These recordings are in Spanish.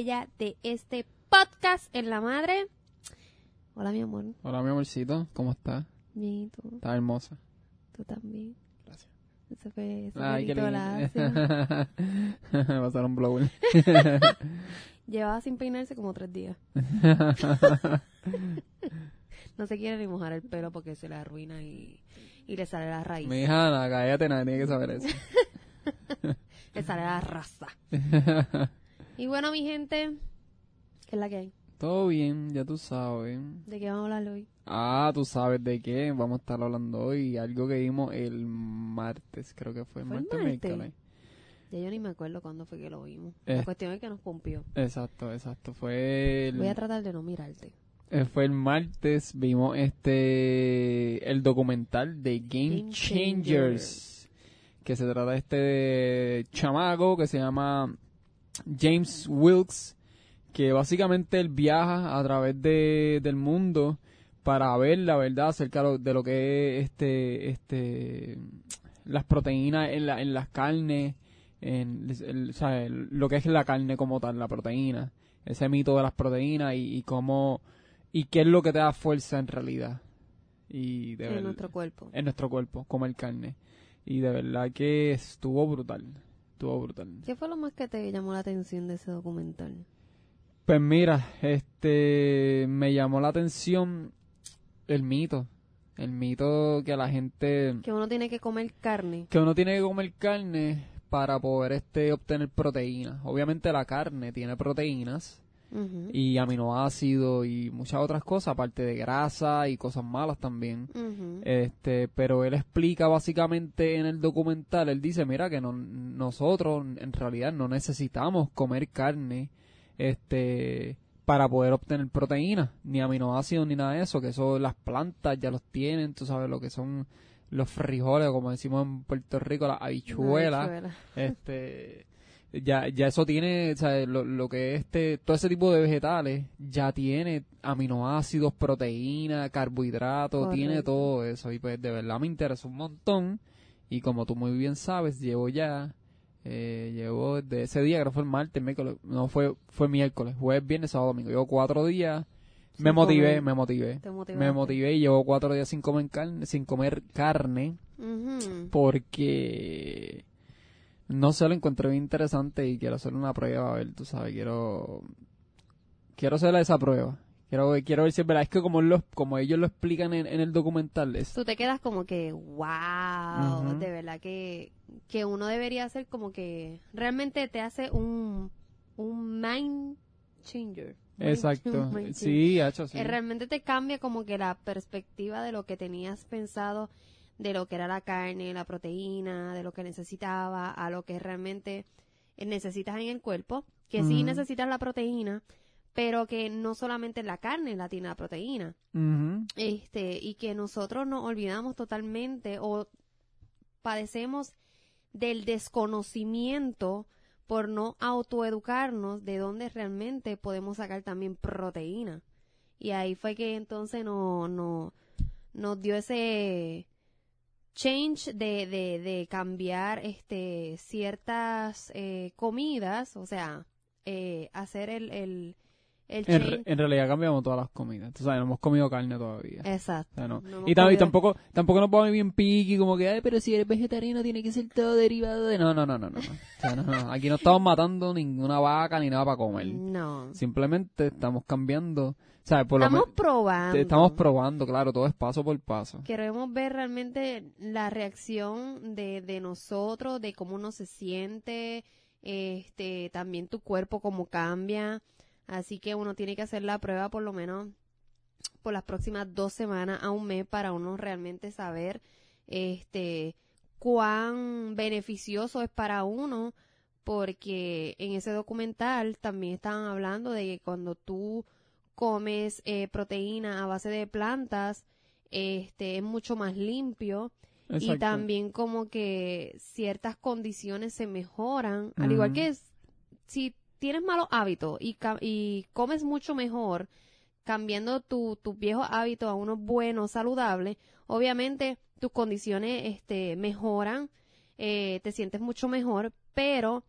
bella de este podcast en la madre. Hola, mi amor. Hola, mi amorcito, ¿cómo estás? Bien, ¿y tú? Estás hermosa. Tú también. Gracias. Ese fue ese Ay, qué lindo. Pasaron blower. Llevaba sin peinarse como tres días. no se quiere ni mojar el pelo porque se le arruina y, y le sale la raíz. Mi hija, no, cállate, nadie tiene que saber eso. Le sale la raza. Y bueno, mi gente, ¿qué es la que hay? Todo bien, ya tú sabes. ¿De qué vamos a hablar hoy? Ah, tú sabes de qué vamos a estar hablando hoy. Algo que vimos el martes, creo que fue. ¿Fue el martes, martes? miércoles. Ya yo ni me acuerdo cuándo fue que lo vimos. Eh. La cuestión es que nos pompió. Exacto, exacto. Fue el, Voy a tratar de no mirarte. eh, fue el martes. Vimos este el documental de Game, Game Changers. Changers. Que se trata de este chamaco que se llama James Wilkes. Que básicamente él viaja a través de, del mundo para ver la verdad acerca de lo que es este, este, las proteínas en, la, en las carnes, en, el- el- lo que es la carne como tal, la proteína, ese mito de las proteínas y, y cómo, y qué es lo que te da fuerza en realidad. Y de En nuestro cuerpo. en nuestro cuerpo, comer carne. Y de verdad que estuvo brutal, estuvo brutal. ¿Qué fue lo más que te llamó la atención de ese documental? Pues mira, este me llamó la atención el mito, el mito que la gente Que uno tiene que comer carne. que uno tiene que comer carne para poder este obtener proteínas. Obviamente la carne tiene proteínas Y aminoácidos y muchas otras cosas, aparte de grasa y cosas malas también. Este, pero él explica básicamente en el documental, él dice, mira que no, nosotros en realidad no necesitamos comer carne, este, para poder obtener proteínas, ni aminoácidos ni nada de eso, que eso las plantas ya los tienen, tú sabes lo que son los frijoles, como decimos en Puerto Rico, las habichuelas, Habichuela. este ya ya eso tiene o sea, lo, lo que es este todo ese tipo de vegetales ya tiene aminoácidos proteínas carbohidratos tiene todo eso. Y pues de verdad me interesa un montón. Y como tú muy bien sabes llevo ya eh, llevo desde ese día creo que fue el martes miércoles no fue fue miércoles jueves viernes sábado domingo. Llevo cuatro días. Me motivé comer. me motivé. Te me motivé y llevo cuatro días sin comer carne sin comer carne porque no sé, lo encontré bien interesante y quiero hacer una prueba, a ver, tú sabes, quiero quiero hacer esa prueba. Quiero, quiero ver si es verdad, es que como, los, como ellos lo explican en, en el documental, es, Tú te quedas como que, wow, de verdad que, que uno debería hacer como que realmente te hace un, un mind changer. Exacto, sí, hecho, sí. Eh, realmente te cambia como que la perspectiva de lo que tenías pensado de lo que era la carne, la proteína, de lo que necesitaba, a lo que realmente eh, necesitas en el cuerpo, que sí necesitas la proteína, pero que no solamente la carne la tiene la proteína, este, y que nosotros nos olvidamos totalmente o padecemos del desconocimiento por no autoeducarnos de dónde realmente podemos sacar también proteína. Y ahí fue que entonces no, no, nos dio ese change de, de, de cambiar este ciertas eh, comidas, o sea, eh, hacer el, el, el En, change. re- en realidad cambiamos todas las comidas, tú sabes, no hemos comido carne todavía. Exacto. O sea, no. No hemos y, y tampoco tampoco nos vamos bien piqui como que ay pero si eres vegetariano tiene que ser todo derivado de no no no no no. O sea, no, no. aquí no estamos matando ninguna vaca ni nada para comer No. simplemente estamos cambiando sea por lo Estamos probando. estamos probando claro todo es paso por paso Queremos ver realmente la reacción de, de nosotros, de cómo uno se siente, este, también tu cuerpo, cómo cambia. Así que uno tiene que hacer la prueba por lo menos por las próximas dos semanas a un mes para uno realmente saber, este, cuán beneficioso es para uno, porque en ese documental también estaban hablando de que cuando tú comes eh, proteína a base de plantas, este es mucho más limpio y también como que ciertas condiciones se mejoran, al igual que si tienes malos hábitos y, comes mucho mejor, cambiando tu- tus viejos hábitos a unos buenos, saludables, obviamente tus condiciones este, mejoran, eh, te sientes mucho mejor, pero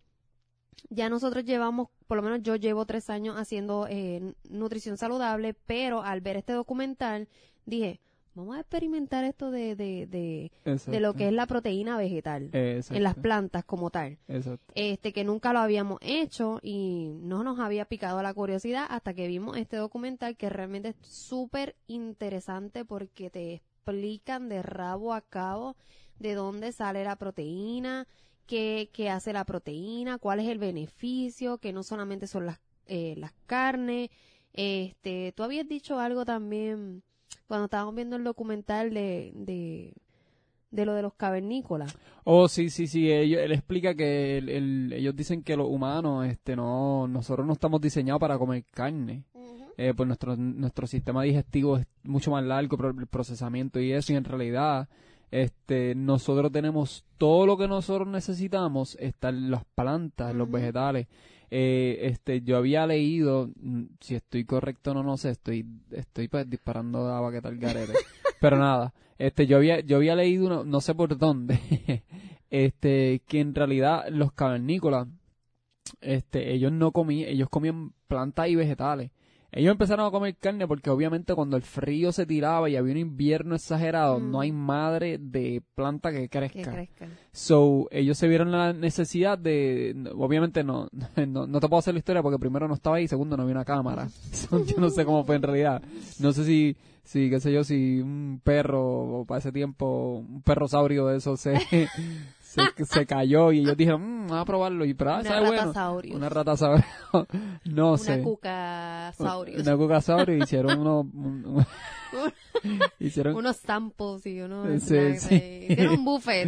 ya nosotros llevamos, por lo menos yo llevo tres años haciendo eh, nutrición saludable, pero al ver este documental dije, vamos a experimentar esto de, de, de, de lo que es la proteína vegetal en las plantas como tal. Exacto. Este, que nunca lo habíamos hecho y no nos había picado la curiosidad hasta que vimos este documental que realmente es súper interesante porque te explican de rabo a cabo de dónde sale la proteína, qué, qué hace la proteína, cuál es el beneficio, que no solamente son las, eh, las carnes. Este, tú habías dicho algo también cuando estábamos viendo el documental de, de, de lo de los cavernícolas. Oh, sí, sí, sí. él explica que ellos dicen que los humanos, este, no, nosotros no estamos diseñados para comer carne. Eh, pues nuestro, nuestro sistema digestivo es mucho más largo, el procesamiento y eso, y en realidad, este, nosotros tenemos todo lo que nosotros necesitamos, están las plantas, los vegetales. Eh, este, yo había leído, mm, si estoy correcto o no, no sé, estoy, estoy pues disparando a baqueta al garete. Pero nada, este, yo había, yo había leído, no sé por dónde, este, que en realidad los cavernícolas, este, ellos no comían, ellos comían plantas y vegetales. Ellos empezaron a comer carne porque obviamente cuando el frío se tiraba y había un invierno exagerado, no hay mm. madre de planta que crezca. So, ellos se vieron la necesidad de, obviamente no, no, te puedo hacer la historia porque primero no estaba ahí, segundo no había una cámara. yo no sé cómo fue en realidad. No sé si, si, qué sé yo, si un perro, o para ese tiempo, un perro saurio de eso se, se, se cayó y ellos dijeron, mmm, vamos a probarlo. Y, pero, ah, una rata bueno? Una rata saurio. no sé. Una cuca saurio. Una cuca saurio y hicieron unos... hicieron unos samples y unos sí, sí. hicieron un buffet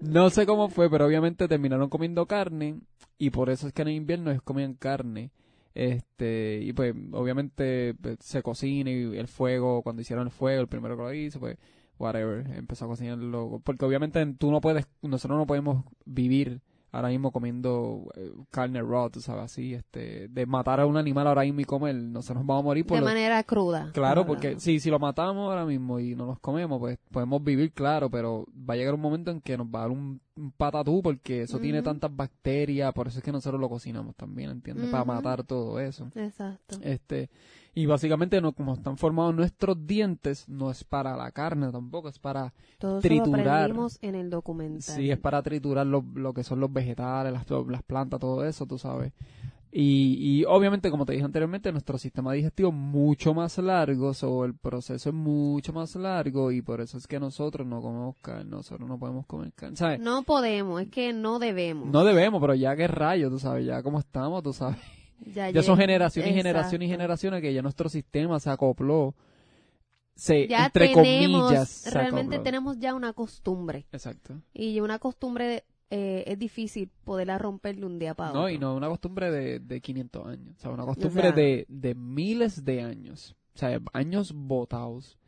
no sé cómo fue pero obviamente terminaron comiendo carne y por eso es que en el invierno ellos comían carne este y pues obviamente pues, se cocina y el fuego cuando hicieron el fuego el primero que lo hizo pues whatever, empezó a cocinarlo. Porque obviamente tú no puedes, nosotros no podemos vivir ahora mismo comiendo eh, carne raw, tú sabes, así, este, de matar a un animal ahora mismo y comer, nosotros vamos a morir por De manera cruda. Claro, porque si, si lo matamos ahora mismo y no nos comemos, pues podemos vivir, claro, pero va a llegar un momento en que nos va a dar un, patatú porque eso tiene tantas bacterias, por eso es que nosotros lo cocinamos también, ¿entiendes? Para matar todo eso. Exacto. Este, y básicamente, no, como están formados nuestros dientes, no es para la carne tampoco, es para triturar. Lo en el documental. Sí, es para triturar lo, lo que son los vegetales, las, las plantas, todo eso, tú sabes. Y, y, obviamente, como te dije anteriormente, nuestro sistema digestivo es mucho más largo, o el proceso es mucho más largo y por eso es que nosotros no comemos carne, nosotros no podemos comer carne, ¿sabes? No podemos, es que no debemos. No debemos, pero ya que rayo, tú sabes, ya como estamos, tú sabes. Ya, son generaciones y generaciones y generaciones que ya nuestro sistema se acopló. Se, entre comillas. realmente tenemos ya una costumbre. Exacto. Y una costumbre eh, es difícil poderla romper de un día para otro. No, y no una costumbre de, de 500 años. O sea, una costumbre de, de miles de años. O sea, años botados.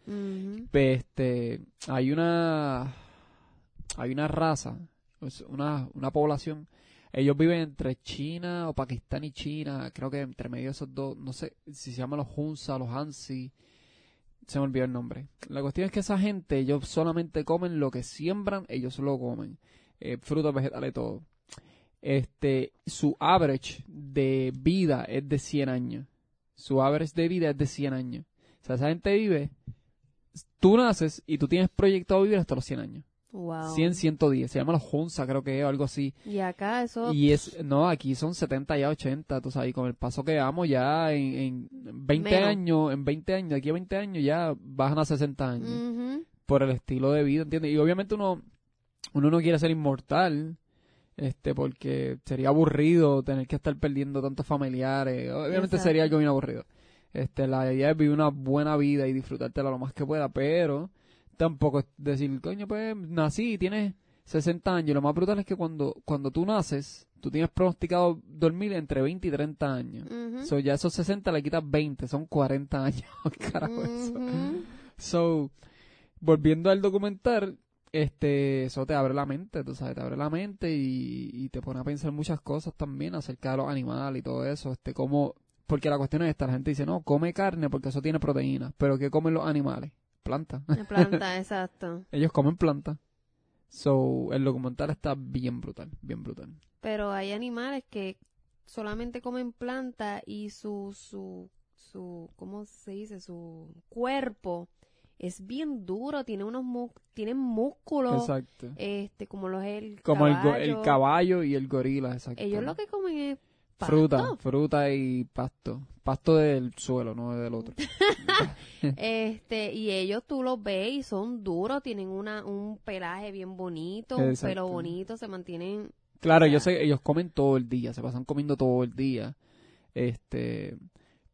este, hay una, hay una raza, una, una población ellos viven entre China o Pakistán y China, creo que entre medio de esos dos, no sé si se llaman los Hunza, los Hansi, se me olvidó el nombre. La cuestión es que esa gente, ellos solamente comen lo que siembran, ellos lo comen, eh, frutos, vegetales, todo. Este, su average de vida es de 100 años. Su average de vida es de 100 años. O sea, esa gente vive, tú naces y tú tienes proyectado vivir hasta los 100 años. Wow. 100, 110. Se llama los Hunza, creo que es, o algo así. Y acá eso. Y es, no, aquí son 70 ya 80, tú sabes, y con el paso que vamos ya en, en 20 años, en 20 años, aquí a 20 años ya bajan a 60 años. Por el estilo de vida, ¿entiendes? Y obviamente uno, uno no quiere ser inmortal, este, porque sería aburrido tener que estar perdiendo tantos familiares. Obviamente sería algo bien aburrido. Este, la idea es vivir una buena vida y disfrutártela lo más que pueda, pero tampoco es decir, coño, pues nací y tienes 60 años. Lo más brutal es que cuando, cuando tú naces, tú tienes pronosticado dormir entre 20 y 30 años. So, ya esos 60 le quitas 20, son 40 años. Carajo, eso. So, volviendo al documental, este, eso te abre la mente, tú sabes, te abre la mente y, y te pone a pensar muchas cosas también acerca de los animales y todo eso, este, como, porque la cuestión es esta, la gente dice, no, come carne porque eso tiene proteínas, pero ¿qué comen los animales? Planta. planta, exacto. Ellos comen planta. So, el documental está bien brutal, bien brutal. Pero hay animales que solamente comen planta y su, su, su, ¿cómo se dice? Su cuerpo es bien duro, tiene unos mu tienen músculos, Exacto. este, como los el Como el, caballo. el caballo y el gorila, exacto. Ellos lo que comen es pasto. Fruta, fruta y pasto. Pasto del suelo, no del otro. Este, y ellos tú los ves y son duros, tienen una, un pelaje bien bonito, un pelo bonito, se mantienen Claro, O sea- ellos comen todo el día, se pasan comiendo todo el día. Este,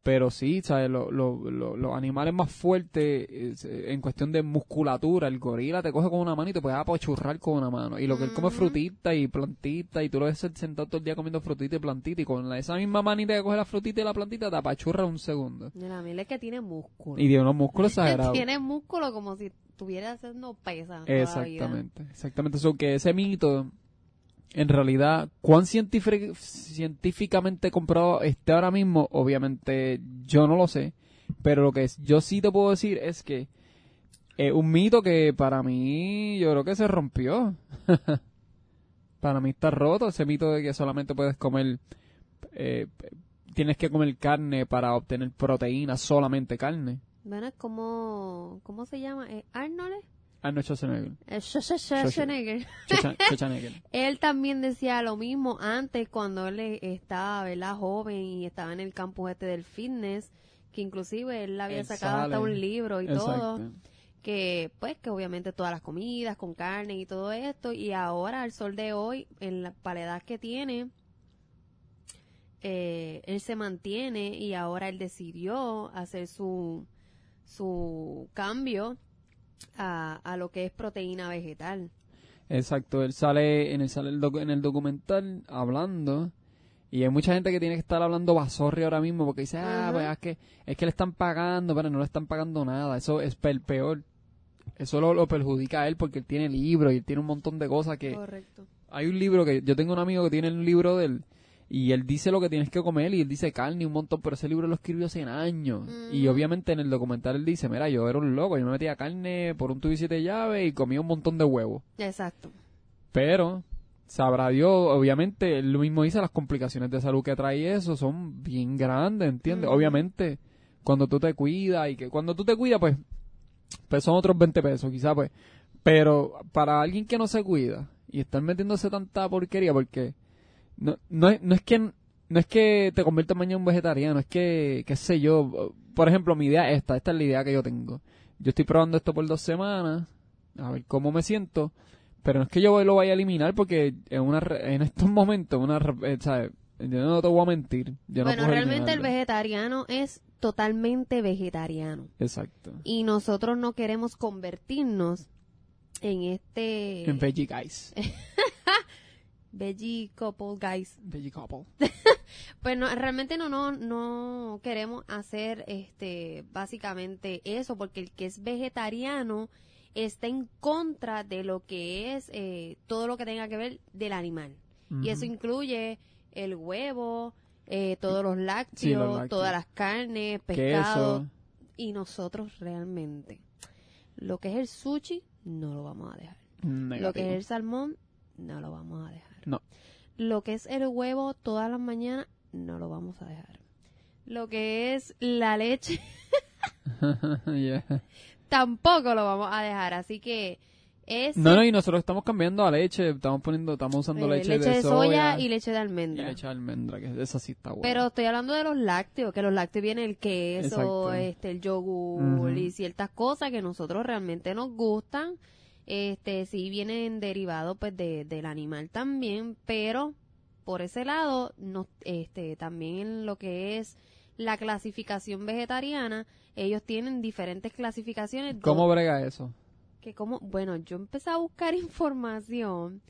pero sí, ¿sabes? Lo- lo- lo- los animales más fuertes es, eh, en cuestión de musculatura, el gorila te coge con una mano y te puede apachurrar con una mano. Y lo que él come es Ujú. frutita y plantita y tú lo ves sentado todo el día comiendo frutita y plantita y con la- esa misma manita que coge la frutita y la plantita te apachurra un segundo. Mira, mira, es que tiene músculo. Y tiene unos músculos exagerados. tiene músculo como si estuviera haciendo pesas. la. Exactamente, exactamente. Eso que ese mito, en realidad, cuán científic- científicamente comprobado esté ahora mismo, obviamente yo no lo sé, pero lo que yo sí te puedo decir es que es un mito que para mí yo creo que se rompió. para mí está roto ese mito de que solamente puedes comer, eh, tienes que comer carne para obtener proteína, solamente carne. Bueno, es como, ¿cómo se llama? ¿Eh, ¿Arnold? Arnold Schwarzenegger. Eh, Schwarzenegger. Schwarzen- Schwarzenegger. Él también decía lo mismo antes cuando él eh, estaba, ¿verdad? Joven y estaba en el campus este del fitness, que inclusive él había Él sacado hasta un libro y todo. Que pues que obviamente todas las comidas con carne y todo esto y ahora al sol de hoy en la para la edad que tiene eh, él se mantiene y ahora él decidió hacer su su cambio a, a lo que es proteína vegetal. Exacto, él sale en el, sale el docu- en el documental hablando y hay mucha gente que tiene que estar hablando basorri ahora mismo porque dice, ah, pues es que, es que le están pagando, pero no le están pagando nada, eso es el peor. Eso lo, lo perjudica a él porque él tiene libros y él tiene un montón de cosas que... correcto. Hay un libro que yo tengo un amigo que tiene un libro de él y él dice lo que tienes que comer y él dice carne y un montón, pero ese libro lo escribió hace años. Y Mm. obviamente en el documental él dice, mira, yo era un loco, yo me metía carne por un tubo y siete llaves y comía un montón de huevos. exacto Pero, sabrá Dios, obviamente, él lo mismo dice, las complicaciones de salud que trae eso son bien grandes, ¿entiendes? Ujú. Obviamente, cuando tú te cuidas y que cuando tú te cuidas, pues, pues son otros 20 pesos, quizás, pues. Pero para alguien que no se cuida y estar metiéndose tanta porquería, porque no, no, es, no es que no es que te conviertas mañana en un vegetariano, es que, qué sé yo, por ejemplo, mi idea es esta, esta es la idea que yo tengo. Yo estoy probando esto por dos semanas, a ver cómo me siento, pero no es que yo lo vaya a eliminar porque en una en estos momentos, una, eh, ¿sabes? Yo no te voy a mentir. Yo bueno realmente el vegetariano es totalmente vegetariano Exacto. y nosotros no queremos convertirnos en este En Veggie Guys. veggie couple guys Veggie Couple. pues no realmente no no no queremos hacer este básicamente eso porque el que es vegetariano está en contra de lo que es eh, todo lo que tenga que ver del animal y eso incluye el huevo eh, todos los lácteos, Sí, los lácteos. todas las carnes pescado Queso. y nosotros realmente lo que es el sushi no lo vamos a dejar lo que es el salmón, no lo vamos a dejar. No. Lo que es el huevo todas las mañanas, no lo vamos a dejar. Lo que es la leche, Yeah. tampoco lo vamos a dejar. Así que es No, no, y nosotros estamos cambiando a leche, estamos poniendo, estamos usando eh, leche, de, soya, y leche de y almendra. leche de almendra, que esa sí está buena. Pero estoy hablando de los lácteos, que los lácteos vienen el queso, Exacto. este, el yogur y ciertas cosas que nosotros realmente nos gustan. Este, sí vienen derivados pues de, del animal también, pero por ese lado, no, este, también en lo que es la clasificación vegetariana, ellos tienen diferentes clasificaciones. ¿Cómo brega eso? que como, bueno, yo empecé a buscar información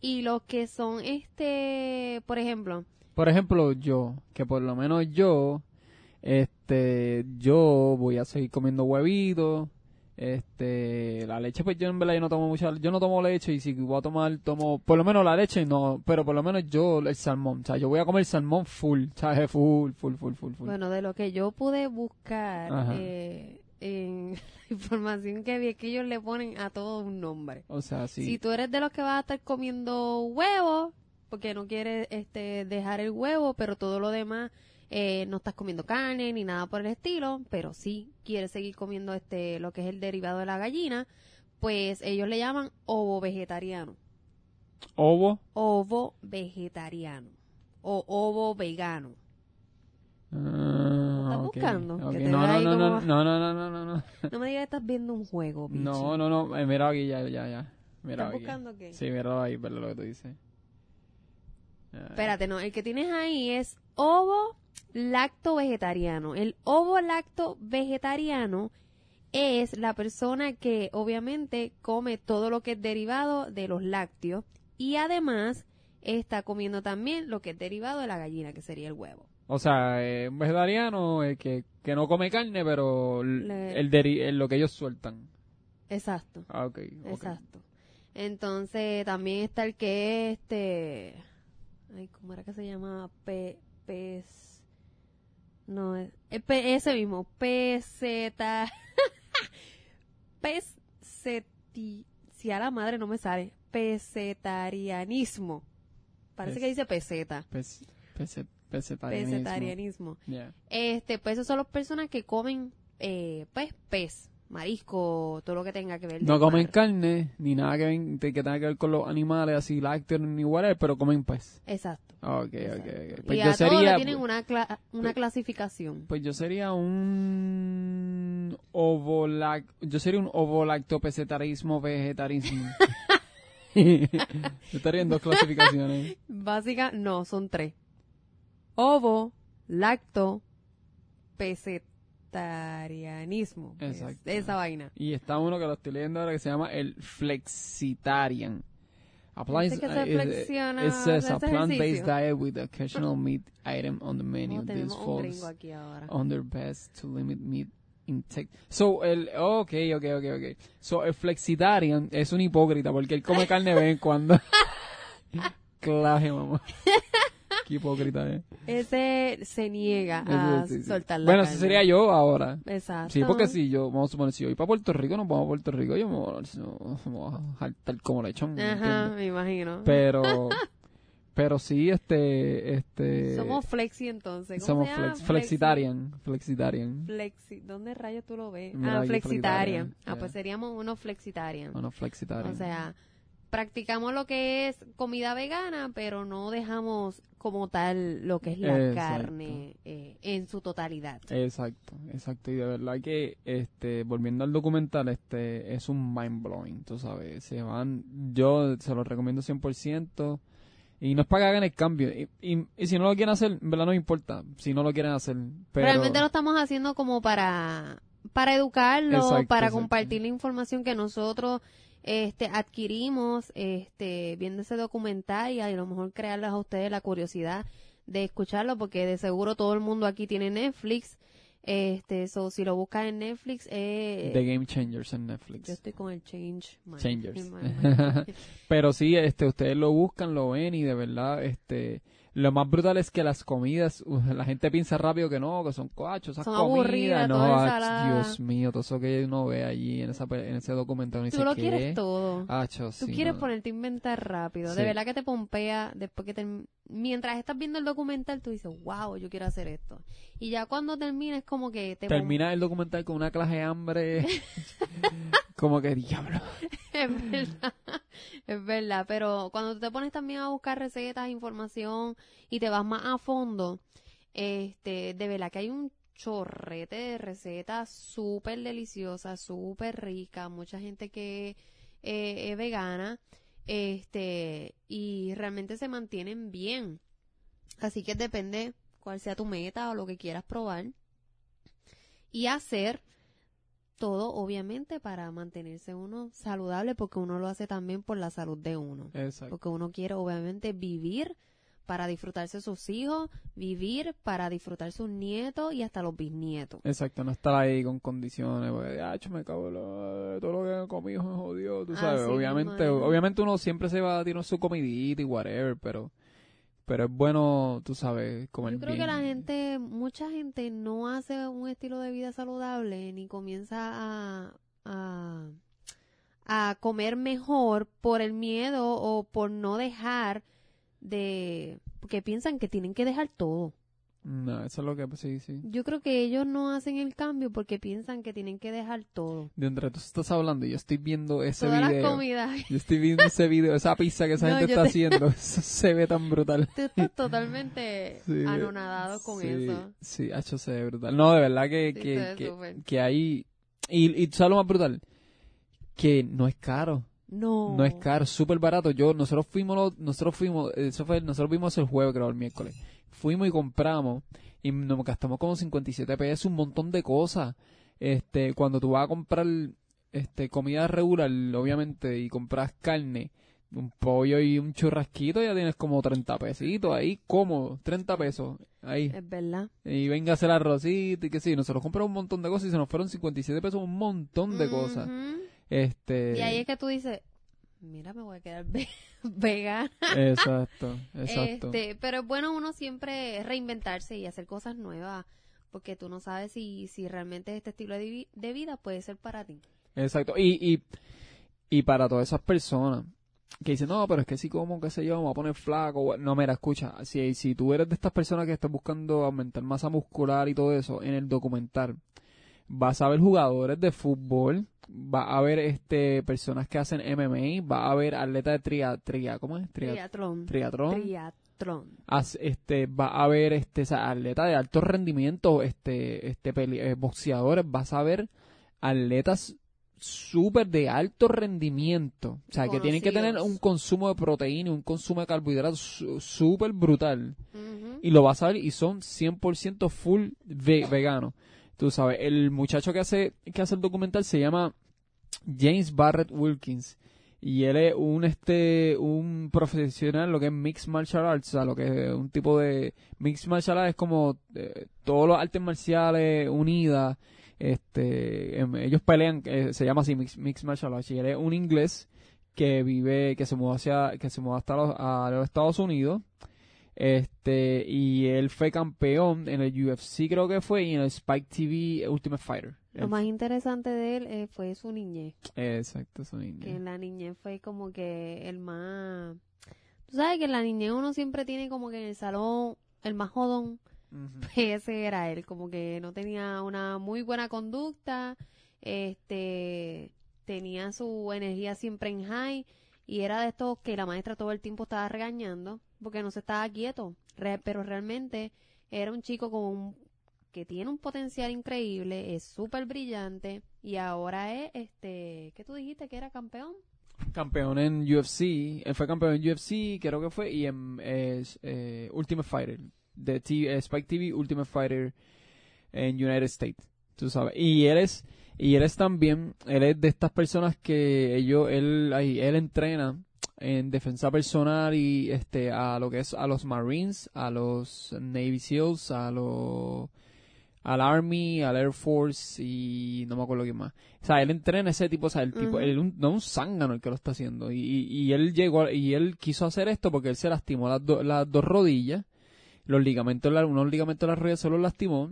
y los que son, este, por ejemplo, Por ejemplo, yo, que por lo menos yo, este, yo voy a seguir comiendo huevitos, este, la leche, pues yo en verdad yo no tomo mucha, yo no tomo leche y si voy a tomar, tomo, por lo menos la leche no, pero por lo menos yo el salmón, o sea, yo voy a comer salmón full, ¿sabes? Full, full, full, full, full. Bueno, de lo que yo pude buscar eh, en la información que vi es que ellos le ponen a todo un nombre. o sea, sí. Si tú eres de los que vas a estar comiendo huevos, porque no quieres este, dejar el huevo, pero todo lo demás eh, no estás comiendo carne ni nada por el estilo, pero sí quieres seguir comiendo este lo que es el derivado de la gallina, pues ellos le llaman ovo vegetariano. Ovo. Ovo vegetariano. O ovo vegano. Ah, ¿Estás ok, buscando? ok. Que te No, no, no, no, como- no, no, no, no, no, no. No me digas que estás viendo un juego, bichi. No, no, no, eh, mira aquí, ya, ya, ya. Mira ¿Estás aquí. buscando qué? Sí, mira ahí, pero lo que tú dices. Ah, Espérate, no, el que tienes ahí es ovo lacto vegetariano. El ovo lacto vegetariano es la persona que obviamente come todo lo que es derivado de los lácteos y además está comiendo también lo que es derivado de la gallina, que sería el huevo. O sea, eh, un vegetariano eh, que, que no come carne, pero Le- el lo que ellos sueltan. Exacto, Ah, exacto. Entonces también está el que es este... Ay, ¿cómo era que se llama? Pe, pez... No, es, eh, ese mismo, peseta... pez seti... Si a la madre no me sale. Pesetarianismo. Parece Pes- que dice peseta. Pes- pese- pesetarianismo. Pesetarianismo. Este, pues esos son las personas que comen, eh, pues, pez, marisco, todo lo que tenga que ver. No comen mar. carne, ni nada que, ven- que tenga que ver con los animales, así lácteos, ni whatever, pero comen pez. Exacto. Ok, exacto. ok. y Pues a yo todos le sería... tienen una, cla- una pues- clasificación. Pues yo sería un ovolac yo sería un ovolactopesetarismo vegetarismo. yo estaría en dos clasificaciones. Básica, no, son tres. Ovo, lacto, pesetarianismo. Es- Exacto. esa vaina. Y está uno que lo estoy leyendo ahora que se llama el flexitarian. Applies, Este se uh, it- says a plant-based diet with occasional meat item on the menu. No, This falls under best to limit meat intake. So, el, okay, okay, okay, okay. So, el flexitarian es un hipócrita porque él come carne de vez en cuando. Claje, mamá. Qué hipócrita, eh. Ese se niega a Ese- sí, sí. soltar la Bueno, ese sería yo ahora. Exacto. Sí, porque si yo, vamos a suponer, si yo voy para Puerto Rico, no vamos a Puerto Rico, yo me voy a, me voy a jaltar como lechón. ¿me Ajá, me imagino. Pero, pero sí, este, este. somos flexi entonces. ¿Cómo somos se llama? flex- flexitarian, flexitarian. Flexi. ¿Dónde rayos tú lo ves? Mira ah, flexitarian. flexitarian, Ah, yeah. pues seríamos unos flexitarian. No, no, flexitarian. O sea, practicamos lo que es comida vegana, pero no dejamos como tal lo que es la Exacto. carne eh, en su totalidad. Exacto, exacto. Y de verdad que, este, volviendo al documental, este, es un mind blowing, tú sabes. Se van, yo se lo recomiendo 100%. Y no es para que hagan el cambio. Y, y, y si no lo quieren hacer, en verdad no importa. Si no lo quieren hacer. Pero, Realmente lo estamos haciendo como para para educarlo, Exacto, para exacto. compartir la información que nosotros este adquirimos este viendo ese documental y a lo mejor crearles a ustedes la curiosidad de escucharlo porque de seguro todo el mundo aquí tiene Netflix. Este, so, si lo buscas en Netflix eh, The Game Changers en Netflix. yo estoy con el change man. Changers. Man. Pero sí, este, ustedes lo buscan, lo ven y de verdad, este, lo más brutal es que las comidas, uh, la gente piensa rápido que no, que son coachos, esas Son comidas, aburridas, no, ach, ensalada. Dios mío, todo eso que uno ve allí en esa, en ese documental, dice, Tú lo ¿qué? quieres todo. Acho, Tú sí, quieres no. ponerte a inventar rápido. Sí. De verdad que te pompea después que term- mientras estás viendo el documental tú dices, wow, yo quiero hacer esto. Y ya cuando termina es como que te Termina el documental con una clase de hambre, como que diablo. es verdad, es verdad. Pero cuando tú te pones también a buscar recetas, información y te vas más a fondo, este, de verdad que hay un chorrete de recetas súper deliciosas, súper ricas, mucha gente que eh, es vegana, este, y realmente se mantienen bien. Así que depende cuál sea tu meta o lo que quieras probar. Y hacer todo, obviamente, para mantenerse uno saludable, porque uno lo hace también por la salud de uno. Exacto. Porque uno quiere, obviamente, vivir para disfrutarse sus hijos, vivir para disfrutar sus nietos y hasta los bisnietos. Exacto, no estar ahí con condiciones, porque, ah, me cago en la- todo lo que comido me jodió, tú sabes, Así obviamente, obviamente uno siempre se va a tirar su comidita y whatever, pero, pero es bueno, tú sabes, comer Yo creo bien. que la gente, mucha gente no hace un estilo de vida saludable ni comienza a, a, a comer mejor por el miedo o por no dejar de porque piensan que tienen que dejar todo. No, eso es lo que, sí, sí. Yo creo que ellos no hacen el cambio porque piensan que tienen que dejar todo. De entre tú estás hablando y yo estoy viendo ese Todas video. las comidas. Yo estoy viendo ese video, esa pizza que esa No, gente está te- haciendo. Eso se ve tan brutal. Tú estás totalmente Sí, anonadado con sí, eso. Sí, hecho se ve brutal. No, de verdad que, Sí, que, que, que hay... Y, y tú sabes lo más brutal, que no es caro. No. No es caro, súper barato. Yo, nosotros fuimos, nosotros fuimos, eso fue, nosotros vimos el jueves, creo, el miércoles. Fuimos y compramos y nos gastamos como 57 pesos, un montón de cosas. Este, cuando tú vas a comprar, este, comida regular, obviamente, y compras carne, un pollo y un churrasquito, ya tienes como 30 pesitos ahí, cómodo, 30 pesos, ahí. Es verdad. Y venga a hacer arrocito y que sí, nosotros compramos un montón de cosas y se nos fueron 57 pesos, un montón de cosas. Este, Y ahí es que tú dices, mira, me voy a quedar ve- vegana. exacto, exacto. Este, pero es bueno uno siempre reinventarse y hacer cosas nuevas, porque tú no sabes si, si realmente este estilo de, vi- de vida puede ser para ti. Exacto. Y, y, y para todas esas personas que dicen, no, pero es que si como, qué sé yo, me voy a poner flaco. No, mira, escucha, si, si tú eres de estas personas que estás buscando aumentar masa muscular y todo eso, en el documental vas a ver jugadores de fútbol, va a ver este personas que hacen MMA, va a ver atletas de tria, tria ¿cómo es? Tria- Triatlón. triatlón. Triatlón. As- este va a haber este o sea, atletas de alto rendimiento este este peli- eh, boxeadores vas a ver atletas súper de alto rendimiento o sea que tienen que tener un consumo de proteína y un consumo de carbohidratos súper brutal y lo vas a ver y son 100% full ve- vegano tú sabes el muchacho que hace que hace el documental se llama James Barrett Wilkins. Y él es un este un profesional lo que es mixed martial arts o sea lo que es un tipo de mixed martial arts es como eh, todos los artes marciales unidas este em, ellos pelean eh, se llama así mixed, martial arts. Y él es un inglés que vive que se mudó hacia que se mudó hasta los, a los Estados Unidos este y él fue campeón en el UFC creo que fue y en el Spike TV Ultimate Fighter. Lo más interesante de él eh, fue su niñez, exacto eso mismo. que en la niñez fue como que el más... Tú sabes que en la niñez uno siempre tiene como que en el salón el más jodón, ese era él, como que no tenía una muy buena conducta, este, tenía su energía siempre en high y era de estos que la maestra todo el tiempo estaba regañando porque no se estaba quieto, Re- pero realmente era un chico con un- que tiene un potencial increíble, es súper brillante y ahora es, este, ¿qué tú dijiste que era campeón? campeón en UFC, él fue campeón en UFC, creo que fue, y en eh, eh, Ultimate Fighter, de T- eh, Spike TV Ultimate Fighter en United States, tú sabes. Y él es, y él es también, él es de estas personas que ellos, él, ahí, él entrena en defensa personal y este a lo que es a los Marines, a los Navy SEALs, a los al Army, al Air Force y no me acuerdo qué más. O sea, él entrena ese tipo, o sea, el tipo, Ujú. él un- no es un zángano el que lo está haciendo. Y, y, y él llegó, y él quiso hacer esto porque él se lastimó las, do- las dos rodillas, los ligamentos, unos ligamentos de las rodillas se los lastimó.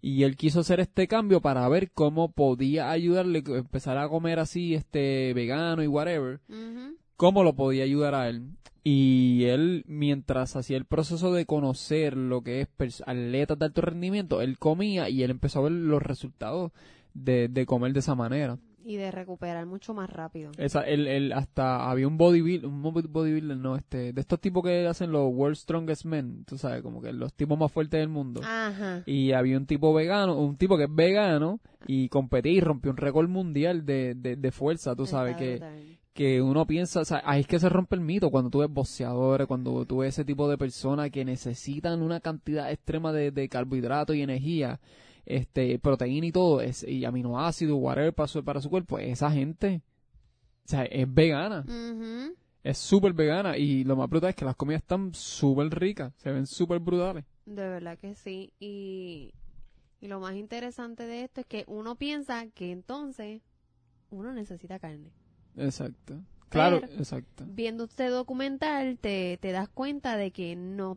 Y él quiso hacer este cambio para ver cómo podía ayudarle, empezar a comer así, este, vegano y whatever Ujú. Cómo lo podía ayudar a él. Y él, mientras hacía el proceso de conocer lo que es atletas de alto rendimiento, él comía y él empezó a ver los resultados de, de comer de esa manera. Y de recuperar mucho más rápido. Esa, él, él hasta había un bodybuilder, un body- bodybuilder, no, este, de estos tipos que hacen los World Strongest Men, tú sabes, como que los tipos más fuertes del mundo. Ajá. Y había un tipo vegano, un tipo que es vegano y competía y rompió un récord mundial de, de, de fuerza, tú sabes, Está que, brutal. Que uno piensa, o sea, ahí es que se rompe el mito cuando tú ves boxeadores, cuando tú ves ese tipo de personas que necesitan una cantidad extrema de, de carbohidratos y energía, este, proteína y todo, es, y aminoácidos, whatever para su, para su cuerpo, esa gente, o sea, es vegana, es súper vegana y lo más brutal es que las comidas están súper ricas, se ven súper brutales. De verdad que sí. Y, y lo más interesante de esto es que uno piensa que entonces uno necesita carne. Exacto. Claro, Pero- exacto. Viendo este documental te, te das cuenta de que no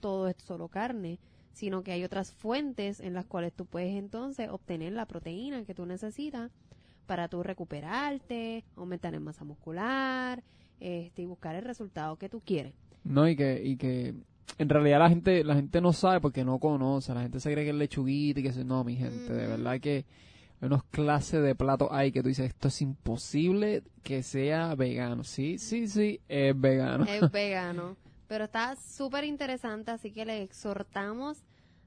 todo es solo carne, sino que hay otras fuentes en las cuales tú puedes entonces obtener la proteína que tú necesitas para tú recuperarte, aumentar en masa muscular este, y buscar el resultado que tú quieres. No, y que, y que en realidad la gente, la gente no sabe porque no conoce, la gente se cree que es lechuguita y que no, mi gente, de Ujú. verdad que unos clases de platos hay que tú dices, esto es imposible que sea vegano. Sí, sí, sí, es vegano. es vegano. Pero está súper interesante, así que le exhortamos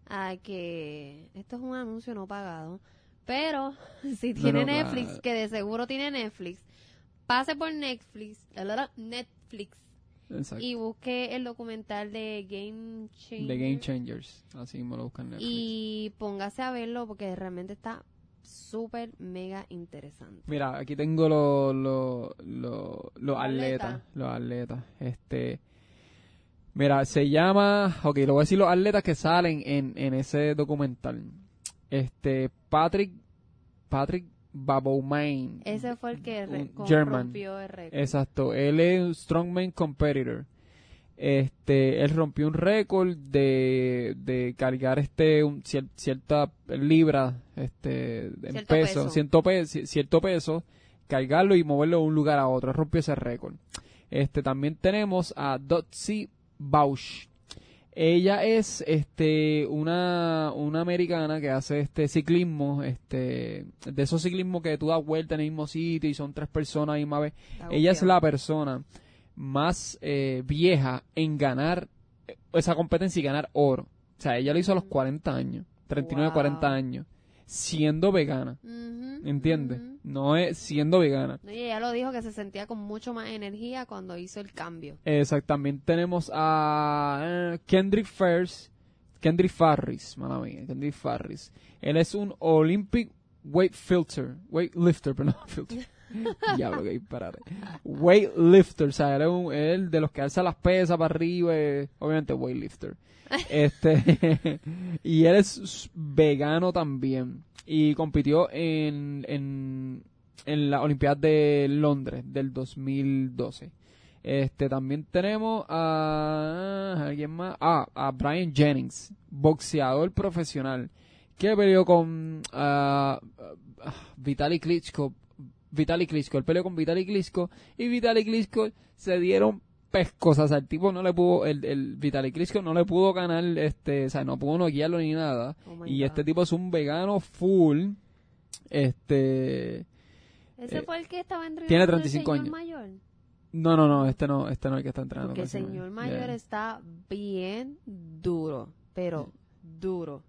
a que esto es un anuncio no pagado. Pero si tiene no, Netflix, claro. que de seguro tiene Netflix, pase por Netflix, Netflix Exacto. y busque el documental de Game Changer. De Game Changers, así mismo lo buscan en Netflix. Y póngase a verlo porque realmente está súper mega interesante. Mira, aquí tengo los los los Los atletas, los atletas. Este, mira, se llama, ok, lo voy a decir los atletas que salen en, en ese documental. Este, Patrick, Patrick Baboumain. Ese fue el que rompió el récord. Exacto, él es un strongman competitor. Este, él rompió un récord de, de cargar este un cier- cierta libra este en Cierto peso, peso. Cierto, pe- ci- cierto peso, cargarlo y moverlo de un lugar a otro, rompió ese récord. Este también tenemos a Dotsie Bausch. Ella es este una una americana que hace este ciclismo, este de esos ciclismos que tú das vuelta en el mismo sitio y son tres personas a la misma vez. Está Ella es la persona más eh, vieja en ganar eh, esa competencia y ganar oro. O sea, ella lo hizo a los 40 años, 39, Wow. 40 años, siendo vegana. Ujú, ¿Entiendes? ujú. No es siendo vegana. No, y ella lo dijo que se sentía con mucho más energía cuando hizo el cambio. Exactamente. Tenemos a eh, Kendrick Fairs, Kendrick Farris, mala mía, Kendrick Farris. Él es un Olympic weight filter, weight lifter, perdón, filter. Diablo, que disparate. Weightlifter, o sea, él es un- él de los que alza las pesas para arriba, eh, obviamente weightlifter. Este, y él es vegano también. Y compitió en, en, en la Olimpiada de Londres del 2012. Este, también tenemos a, ¿alguien más? Ah, a Brian Jennings, boxeador profesional, que peleó con ah, Vitaly Klitschko. Vitaly Klitschko, él peleó con Vitaly Klitschko y Vitaly Klitschko se dieron pescos, o sea, el tipo no le pudo, el, el Vitaly Klitschko no le pudo ganar, este, o sea, no pudo noquearlo ni nada. Oh y God. este tipo es un vegano full, este, Ese eh, fue el que estaba entrenando tiene el 35 señor años. mayor. no, no, no, este no, este no es el que está entrenando. Porque el señor mayor Yeah. está bien duro, pero duro.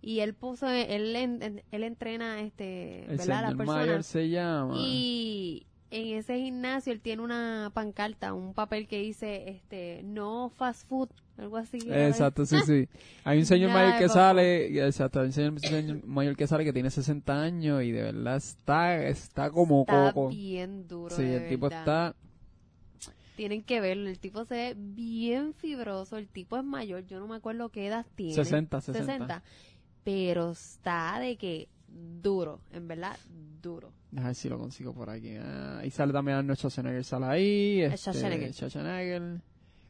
Y él puso, él, en- él entrena, este, El ¿verdad? La persona. mayor se llama. Y en ese gimnasio él tiene una pancarta, un papel que dice, este, no fast food, algo así. Exacto, sí, sí. Hay un señor Nada mayor que sale, exacto, hay un señor, señor mayor que sale que tiene 60 años y de verdad está, está como Está coco. bien duro. Sí, de el tipo verdad. está, Tienen que verlo, el tipo se ve bien fibroso, el tipo es mayor, yo no me acuerdo qué edad tiene. 60, 60. Pero está de que duro, en verdad, duro. Déjame ver si lo consigo por aquí. Ah, ahí sale también Arnold Schwarzenegger, sale ahí. Este, Schwarzenegger. Schwarzenegger.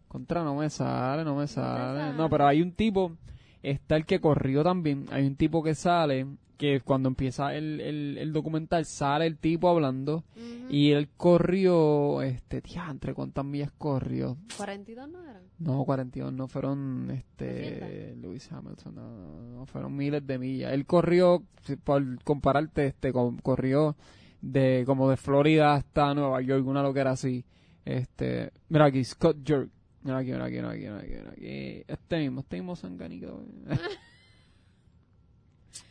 Contra, no me sale, no me sale. No, pero hay un tipo, está el que corrió también. Hay un tipo que sale, que cuando empieza el, el, el documental, sale el tipo hablando. Y él corrió, este, entre ¿cuántas millas corrió? 42 no eran. No, 42, no fueron, este, 200. Lewis Hamilton, no, no, fueron miles de millas. Él corrió, por compararte, este, corrió de, como de Florida hasta Nueva York, una lo que era así. Este, mira aquí, Scott Jerk. Mira aquí, mira aquí, mira aquí, mira aquí, mira aquí. Este mismo, este mismo sanganito.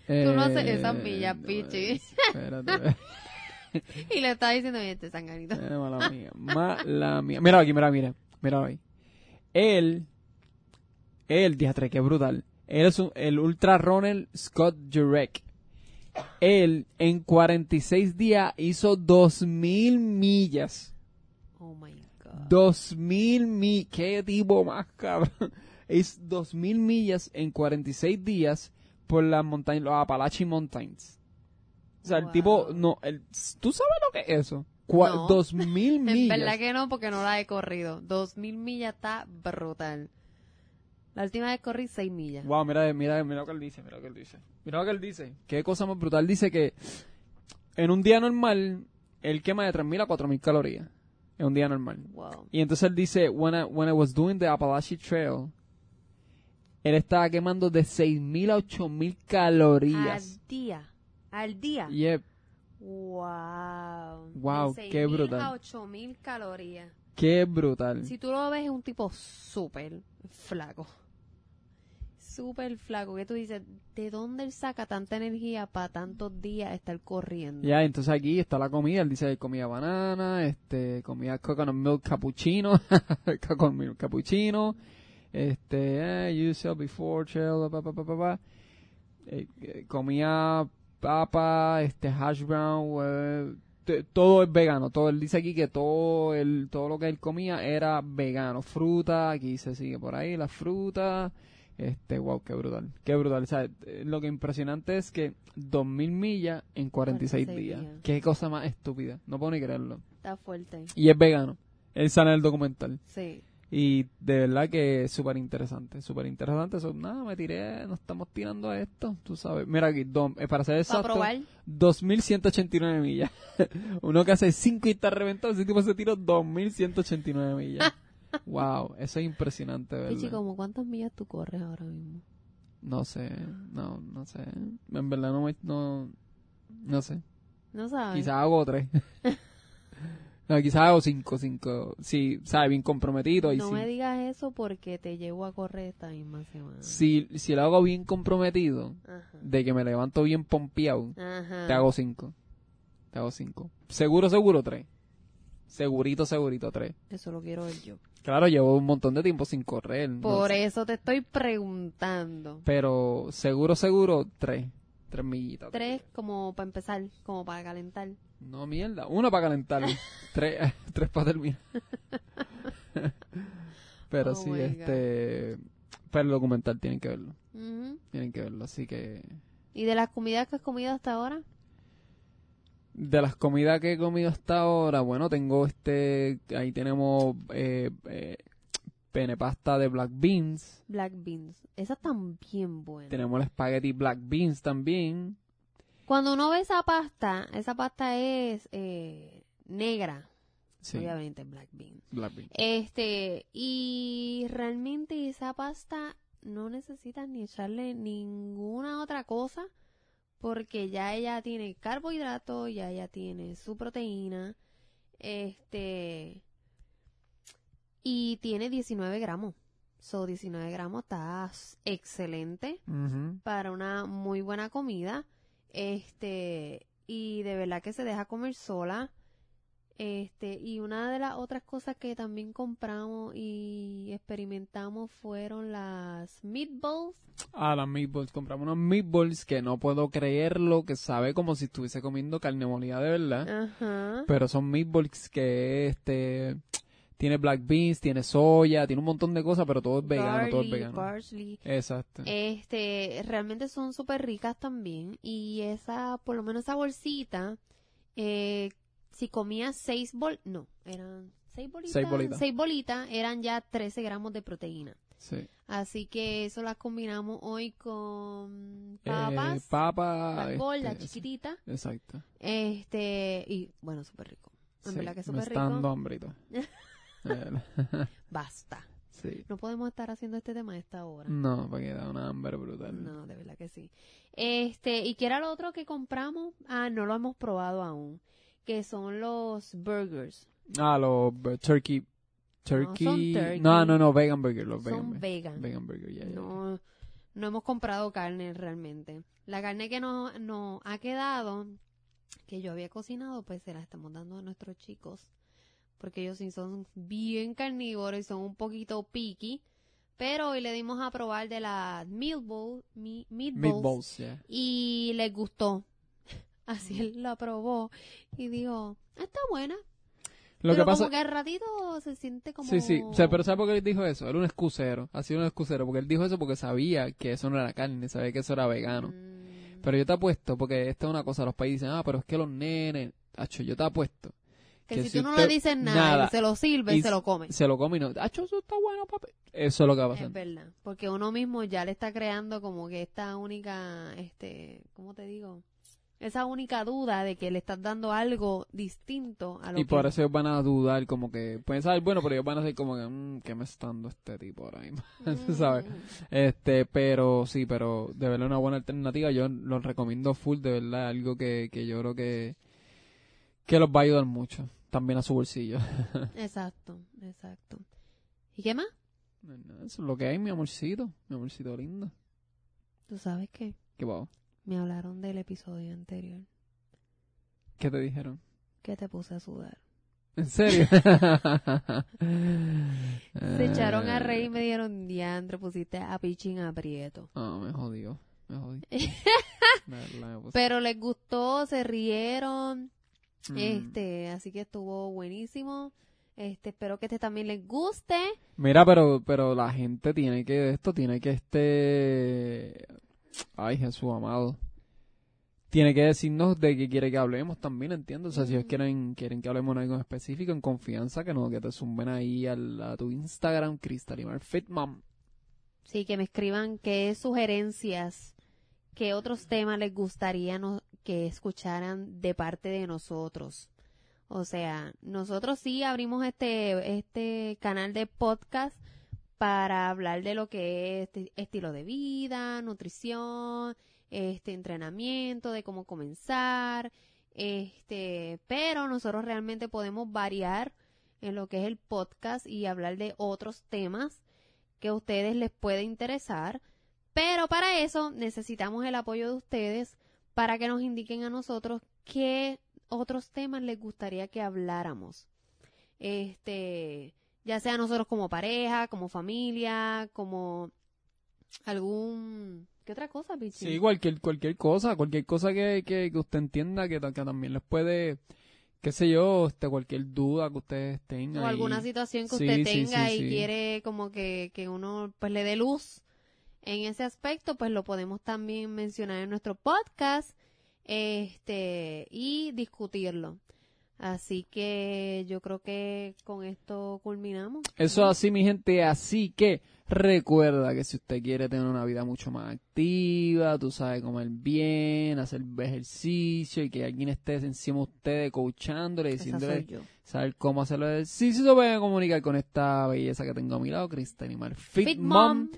Tú no haces Eh, esas millas, no, pichi. Espérate. Y le estaba diciendo, oye, este sanganito. Eh, mala mía, mala mía. Mira aquí, mira, mira, mira ahí. Él, él, diatre, qué brutal. Él es un- el ultra runner Scott Jurek. Él en 46 días hizo 2000 millas. Oh my God. 2000 millas. Qué tipo más cabrón. Es 2000 millas en 46 días por las montañas, los Appalachian Mountains. O sea, el tipo, no, el, ¿tú sabes lo que es eso? Cua- No. 2000 En millas. verdad que no, porque no la he corrido. Dos mil millas está brutal. La última vez corrí seis millas. Wow, mira, mira, mira lo que él dice, mira lo que él dice. Mira lo que él dice. Qué cosa más brutal. Dice que en un día normal, él quema de 3.000 a 4.000 calorías. Es un día normal. Wow. Y entonces él dice, when I, when I was doing the Appalachian Trail, él estaba quemando de 6.000 a 8.000 calorías. Al día. Al día. Yep. Wow. Wow, De qué 6.000 brutal. a 8000 calorías. Qué brutal. Si tú lo ves, es un tipo súper flaco. Súper flaco. Que tú dices, ¿de dónde él saca tanta energía para tantos días estar corriendo? Ya, entonces aquí está la comida. Él dice comía banana, este, comía coconut milk cappuccino, coconut milk cappuccino, este, eh, usual before trail, pa, pa, pa, pa, pa. Eh, eh, comía papa, este, hash brown, eh, todo es vegano. Todo, él dice aquí que todo el, todo lo que él comía era vegano. Fruta, aquí se sigue por ahí, la fruta. Este, wow, qué brutal, qué brutal. O sea, eh, lo que impresionante es que 2000 millas en 46, 46 días. días. Qué cosa más estúpida. No puedo ni creerlo. Está fuerte. Y es vegano. Él sale en el documental. Sí. Y de verdad que es súper interesante, súper interesante. Eso, nada, me tiré, nos estamos tirando a esto, tú sabes. Mira aquí, dom- eh, para ser exacto, probar. 2189 millas. Uno que hace 5 y está reventado, ese tipo se tiró 2189 millas. wow, eso es impresionante, ¿verdad? Pichi, ¿como cuántas millas tú corres ahora mismo? No sé, no, no sé. En verdad no me, no, no sé. No sabes. Quizás hago tres. no, quizás hago cinco, cinco. Sí, sabe, bien comprometido y no sí. me digas eso porque te llevo a correr esta misma semana. Si, si lo hago bien comprometido, Ajá. de que me levanto bien pompeado, Ajá. te hago cinco. Te hago cinco. Seguro, seguro tres. Segurito, segurito tres. Eso lo quiero ver yo. Claro, llevo un montón de tiempo sin correr. no Por sé. eso te estoy preguntando. Pero seguro, seguro tres. Tres millitas. Tres como para empezar, como para calentar. No, mierda. Uno para calentar. tres, tres para terminar. Pero Oh sí, este... Pero el documental tienen que verlo. Tienen que verlo, así que... ¿Y de las comidas que has comido hasta ahora? De las comidas que he comido hasta ahora, bueno, tengo este... Ahí tenemos eh, eh, pene pasta de black beans. Black beans. Esas están bien buenas. Tenemos el spaghetti black beans también. Cuando uno ve esa pasta, esa pasta es eh, negra. Sí, Obviamente black beans. black beans. Este, y realmente esa pasta no necesitas ni echarle ninguna otra cosa porque ya ella tiene carbohidratos, ya ella tiene su proteína, este, y tiene 19 gramos. So, 19 gramos está excelente para una muy buena comida. Este, y de verdad que se deja comer sola. Este, y una de las otras cosas que también compramos y experimentamos fueron las meatballs. Ah, las meatballs. Compramos unos meatballs que no puedo creerlo, que sabe como si estuviese comiendo carne molida de verdad. Ajá. Pero son meatballs que este tiene black beans, tiene soya, tiene un montón de cosas, pero todo es vegano, todo es vegano. parsley. Exacto. Este, realmente son súper ricas también. Y esa, por lo menos esa bolsita, eh, si comías seis bol, no, eran seis bolitas. Seis bolitas. Seis bolitas eran ya 13 gramos de proteína. Sí. Así que eso las combinamos hoy con Eh, papas, papa. las gordas, este, chiquititas. Exacto. Este, y bueno, súper rico. En Sí, verdad que súper está dando rico. hambrito. Basta. sí. No podemos estar haciendo este tema a esta hora. No, porque da una hambre brutal. No, de verdad que sí. Este, ¿y qué era lo otro que compramos? Ah, no lo hemos probado aún. Que son los burgers. Ah, los turkey. Turkey. son turkey. No, no, no, vegan burger. Los vegan, son vegan. vegan burger, ya, ya. No, no hemos comprado carne realmente. La carne que nos, nos ha quedado, que yo había cocinado, pues se la estamos dando a nuestros chicos. Porque ellos sí son bien carnívoros y son un poquito picky. Pero hoy le dimos a probar de las meatball, mi- meatballs, Meatballs, yeah. y les gustó. Así él la probó y dijo, está buena. Lo pero que pasa. como que al ratito se siente como... Sí, sí. O sea, pero ¿sabes por qué él dijo eso? Era un excusero. Ha sido un excusero. Porque él dijo eso porque sabía que eso no era carne, sabía que eso era vegano. Mm, Pero yo te apuesto, porque esta es una cosa, los países dicen, ah, pero es que los nenes, acho, yo te apuesto. Que, que si si tú no le dices nada, nada, y se lo sirve, y se lo come. Se lo come y no, acho, eso está bueno, papi. Eso es lo que va a Es pasar. verdad, porque uno mismo ya le está creando como que esta única, este, ¿cómo te digo? esa única duda de que le estás dando algo distinto a lo Y que... por eso ellos van a dudar, como que pueden saber, bueno, pero ellos van a ser como que, mmm, ¿qué me está dando este tipo ahora mismo? ¿Sabes? Mm. Este, pero sí, pero de verdad una buena alternativa. Yo los recomiendo full, de verdad, algo que, que yo creo que, que los va a ayudar mucho. También a su bolsillo. Exacto, exacto. ¿Y qué más? Eso es lo que hay, mi amorcito. Mi amorcito lindo. ¿Tú sabes qué? ¿Qué pavo? Me hablaron del episodio anterior. ¿Qué te dijeron? Que te puse a sudar. ¿En serio? Se echaron a reír y me dieron diantre, pusiste a Pichín aprieto. Ah, me jodió. Me puse- Pero les gustó, se rieron, Mm. este, así que estuvo buenísimo. Este, espero que este también les guste. Mira, pero, pero la gente tiene que, esto tiene que este, ay Jesús amado, tiene que decirnos de qué quiere que hablemos también, entiendo. O sea, si ellos quieren, quieren que hablemos de algo en específico, en confianza, que no, que te zumben ahí al, a tu Instagram, Cristalimar Fitmom. Sí, que me escriban qué sugerencias, qué otros temas les gustaría que escucharan de parte de nosotros. O sea, nosotros sí abrimos este, este canal de podcast para hablar de lo que es este estilo de vida, nutrición, este entrenamiento, de cómo comenzar, este, pero nosotros realmente podemos variar en lo que es el podcast y hablar de otros temas que a ustedes les puede interesar, pero para eso necesitamos el apoyo de ustedes para que nos indiquen a nosotros qué otros temas les gustaría que habláramos. Este, ya sea nosotros como pareja, como familia, como algún ¿qué otra cosa, Pichi? Sí, cualquier, cualquier cosa, cualquier cosa que, que, que usted entienda que, ta- que también les puede, qué sé yo, este, cualquier duda que ustedes tengan. o ahí. alguna situación que usted sí, tenga sí, y quiere como que, que uno pues le dé luz en ese aspecto, pues lo podemos también mencionar en nuestro podcast este y discutirlo. Así que yo creo que con esto culminamos. Eso así, mi gente, así que recuerda que si usted quiere tener una vida mucho más activa, tú sabes comer bien, hacer ejercicio y que alguien esté encima de usted coachándole, diciéndole saber cómo hacer el ejercicio, se pueden comunicar con esta belleza que tengo a mi lado, Cristal Animal Fit, Fit Mom, Mom.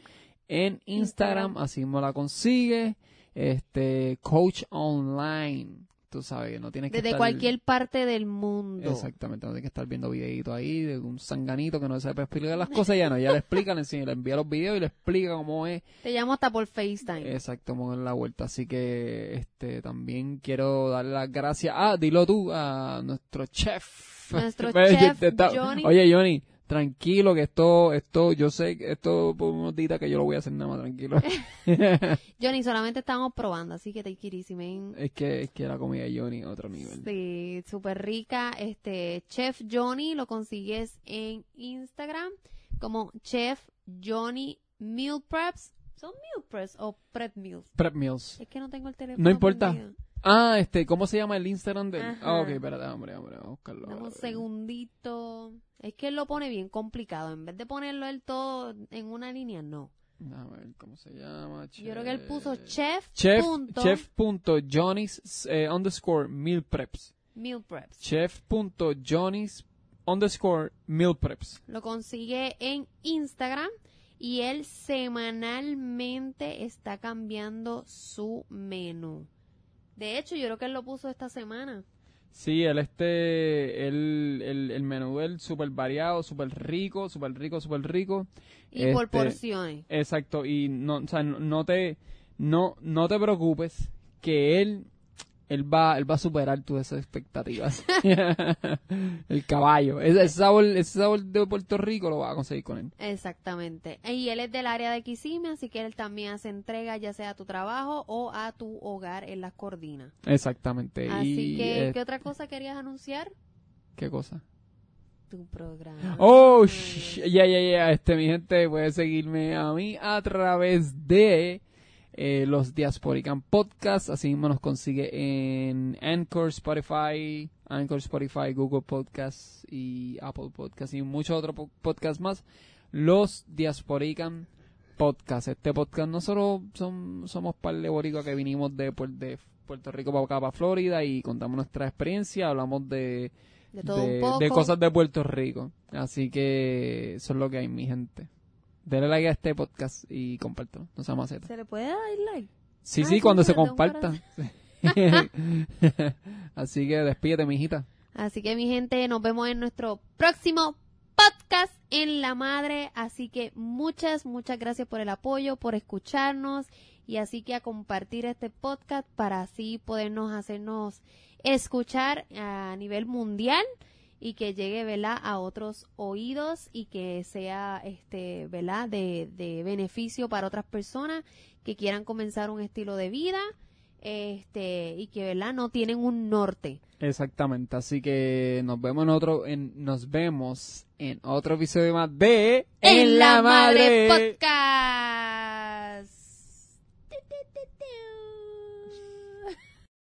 En Instagram, así mismo la consigue, este, coach online, tú sabes no tienes que Desde estar- cualquier parte del mundo. Exactamente, no tienes que estar viendo videitos ahí de un sanganito que no sabe explicar las cosas, ya no, ya le explica, le enseña, le envía los videos y le explica cómo es Te llamo hasta por FaceTime. exacto cómo es la vuelta, así que este también quiero darle las gracias, ah, dilo tú, a nuestro chef. Nuestro chef, Johnny. Oye, Johnny, tranquilo que esto, esto, yo sé que esto por unos días que yo lo voy a hacer nada más tranquilo. Johnny, solamente estamos probando, así que te quirísimo. es que, es que la comida de Johnny es otro nivel. Sí, súper rica. Este, Chef Johnny lo consigues en Instagram como Chef Johnny Meal Preps. ¿Son meal preps o prep meals? Prep meals. Es que no tengo el teléfono. No importa. prendido. Ah, este, ¿cómo se llama el Instagram de él? Ajá. Ah, ok, espérate, hombre, hombre, vamos a buscarlo. Dame un segundito. Es que él lo pone bien complicado. En vez de ponerlo él todo en una línea, no. Déjame ver cómo se llama. Yo creo que él puso chef, Chef, punto chef punto Johnny's eh, underscore meal preps. meal preps. Chef punto Johnny's underscore meal preps. Lo consigue en Instagram y él semanalmente está cambiando su menú. De hecho, yo creo que él lo puso esta semana. Sí, el este, el, el, el menú de él súper variado, súper rico, súper rico, súper rico. Y por Este, porciones. Exacto, y no, o sea, no, no te, no, no te preocupes que él, él va, él va a superar tus expectativas. el caballo, ese, ese sabor, ese sabor de Puerto Rico lo va a conseguir con él. Exactamente. Y él es del área de Kissimmee, así que él también hace entrega ya sea a tu trabajo o a tu hogar en las cordinas. Exactamente. Así y, que, eh, ¿qué otra cosa querías anunciar? ¿Qué cosa? Tu programa. Oh, ya, ya, ya, este, mi gente puede seguirme a mí a través de eh, los Diasporican Podcasts, así mismo nos consigue en Anchor, Spotify, Anchor, Spotify, Google Podcasts y Apple Podcasts y muchos otros po- podcasts más. Los Diasporican Podcasts. Este podcast no solo son, somos par de que vinimos de, de Puerto Rico para acá, para Florida, y contamos nuestra experiencia, hablamos de, de cosas de Puerto Rico. Así que eso es lo que hay, mi gente. Denle like a este podcast y compártelo. No seamos macetas. ¿Se le puede dar like? Sí, Ay, sí, sí, cuando se comparta. Así que despídete, mijita. Así que mi gente, nos vemos en nuestro próximo podcast en la madre. Así que muchas, muchas gracias por el apoyo, por escucharnos y así que a compartir este podcast para así podernos hacernos escuchar a nivel mundial y que llegue, ¿verdad? a otros oídos y que sea, este, ¿verdad? De, de beneficio para otras personas que quieran comenzar un estilo de vida, este, y que, ¿verdad? No tienen un norte. Exactamente. Así que nos vemos en otro, en, nos vemos en otro episodio más de En la Madre Podcast.